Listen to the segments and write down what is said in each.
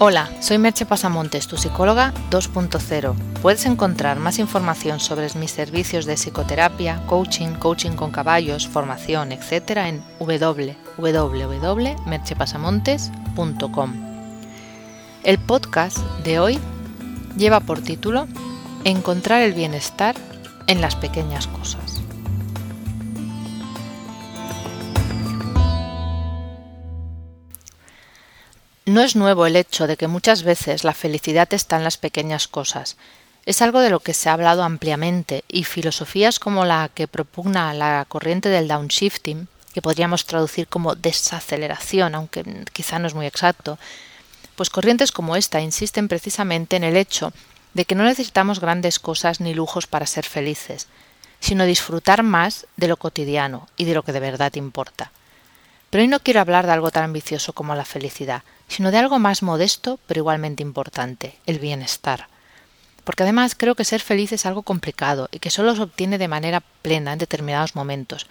Hola, soy Merche Pasamontes, tu psicóloga 2.0. Puedes encontrar más información sobre mis servicios de psicoterapia, coaching, coaching con caballos, formación, etc. en www.merchepasamontes.com. El podcast de hoy lleva por título Encontrar el bienestar en las pequeñas cosas. No es nuevo el hecho de que muchas veces la felicidad está en las pequeñas cosas. Es algo de lo que se ha hablado ampliamente y filosofías como la que propugna la corriente del downshifting, que podríamos traducir como desaceleración, aunque quizá no es muy exacto, pues corrientes como esta insisten precisamente en el hecho de que no necesitamos grandes cosas ni lujos para ser felices, sino disfrutar más de lo cotidiano y de lo que de verdad importa. Pero hoy no quiero hablar de algo tan ambicioso como la felicidad, sino de algo más modesto pero igualmente importante, el bienestar. Porque además creo que ser feliz es algo complicado y que solo se obtiene de manera plena en determinados momentos,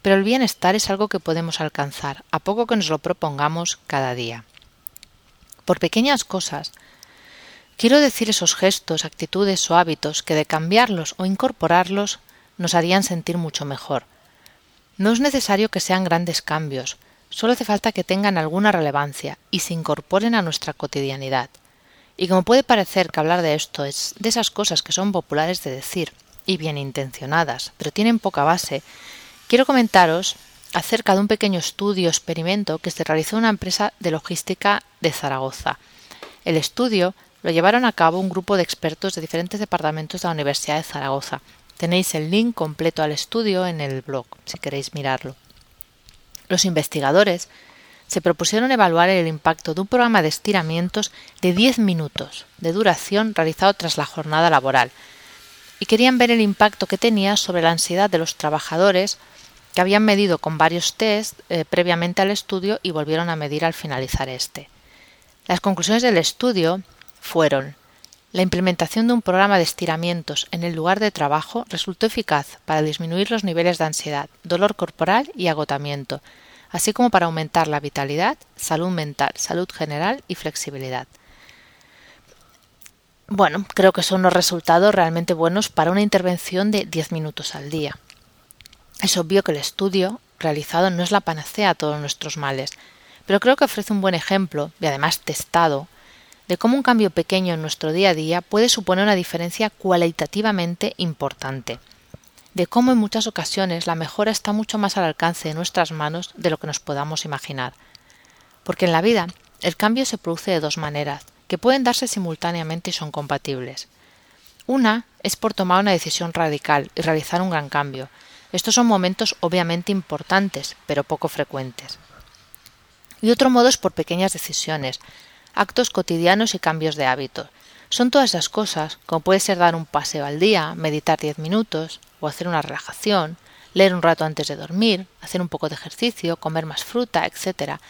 pero el bienestar es algo que podemos alcanzar, a poco que nos lo propongamos cada día. Por pequeñas cosas, quiero decir esos gestos, actitudes o hábitos que de cambiarlos o incorporarlos nos harían sentir mucho mejor. No es necesario que sean grandes cambios, Solo hace falta que tengan alguna relevancia y se incorporen a nuestra cotidianidad. Y como puede parecer que hablar de esto es de esas cosas que son populares de decir y bien intencionadas, pero tienen poca base, quiero comentaros acerca de un pequeño estudio experimento que se realizó en una empresa de logística de Zaragoza. El estudio lo llevaron a cabo un grupo de expertos de diferentes departamentos de la Universidad de Zaragoza. Tenéis el link completo al estudio en el blog, si queréis mirarlo. Los investigadores se propusieron evaluar el impacto de un programa de estiramientos de 10 minutos de duración realizado tras la jornada laboral y querían ver el impacto que tenía sobre la ansiedad de los trabajadores que habían medido con varios test eh, previamente al estudio y volvieron a medir al finalizar este. Las conclusiones del estudio fueron la implementación de un programa de estiramientos en el lugar de trabajo resultó eficaz para disminuir los niveles de ansiedad, dolor corporal y agotamiento, así como para aumentar la vitalidad, salud mental, salud general y flexibilidad. Bueno, creo que son los resultados realmente buenos para una intervención de 10 minutos al día. Es obvio que el estudio realizado no es la panacea a todos nuestros males, pero creo que ofrece un buen ejemplo, y además testado, de cómo un cambio pequeño en nuestro día a día puede suponer una diferencia cualitativamente importante de cómo en muchas ocasiones la mejora está mucho más al alcance de nuestras manos de lo que nos podamos imaginar. Porque en la vida el cambio se produce de dos maneras, que pueden darse simultáneamente y son compatibles. Una es por tomar una decisión radical y realizar un gran cambio. Estos son momentos obviamente importantes, pero poco frecuentes. Y otro modo es por pequeñas decisiones, actos cotidianos y cambios de hábitos. Son todas esas cosas, como puede ser dar un paseo al día, meditar diez minutos, o hacer una relajación, leer un rato antes de dormir, hacer un poco de ejercicio, comer más fruta, etc.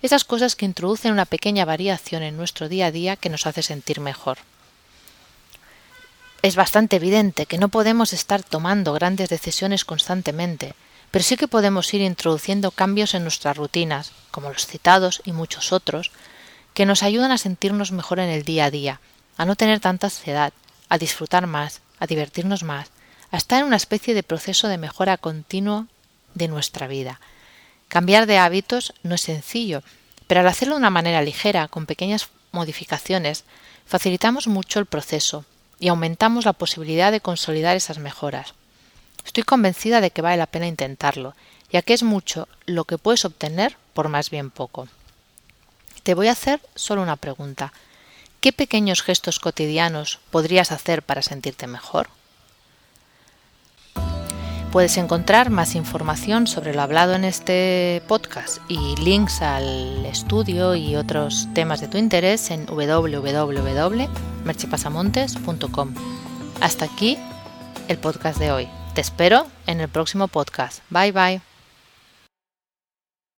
Esas cosas que introducen una pequeña variación en nuestro día a día que nos hace sentir mejor. Es bastante evidente que no podemos estar tomando grandes decisiones constantemente, pero sí que podemos ir introduciendo cambios en nuestras rutinas, como los citados y muchos otros, que nos ayudan a sentirnos mejor en el día a día, a no tener tanta ansiedad, a disfrutar más, a divertirnos más, a estar en una especie de proceso de mejora continuo de nuestra vida. Cambiar de hábitos no es sencillo, pero al hacerlo de una manera ligera, con pequeñas modificaciones, facilitamos mucho el proceso y aumentamos la posibilidad de consolidar esas mejoras. Estoy convencida de que vale la pena intentarlo, ya que es mucho lo que puedes obtener por más bien poco. Te voy a hacer solo una pregunta. ¿Qué pequeños gestos cotidianos podrías hacer para sentirte mejor? Puedes encontrar más información sobre lo hablado en este podcast y links al estudio y otros temas de tu interés en www.merchepasamontes.com. Hasta aquí el podcast de hoy. Te espero en el próximo podcast. Bye bye.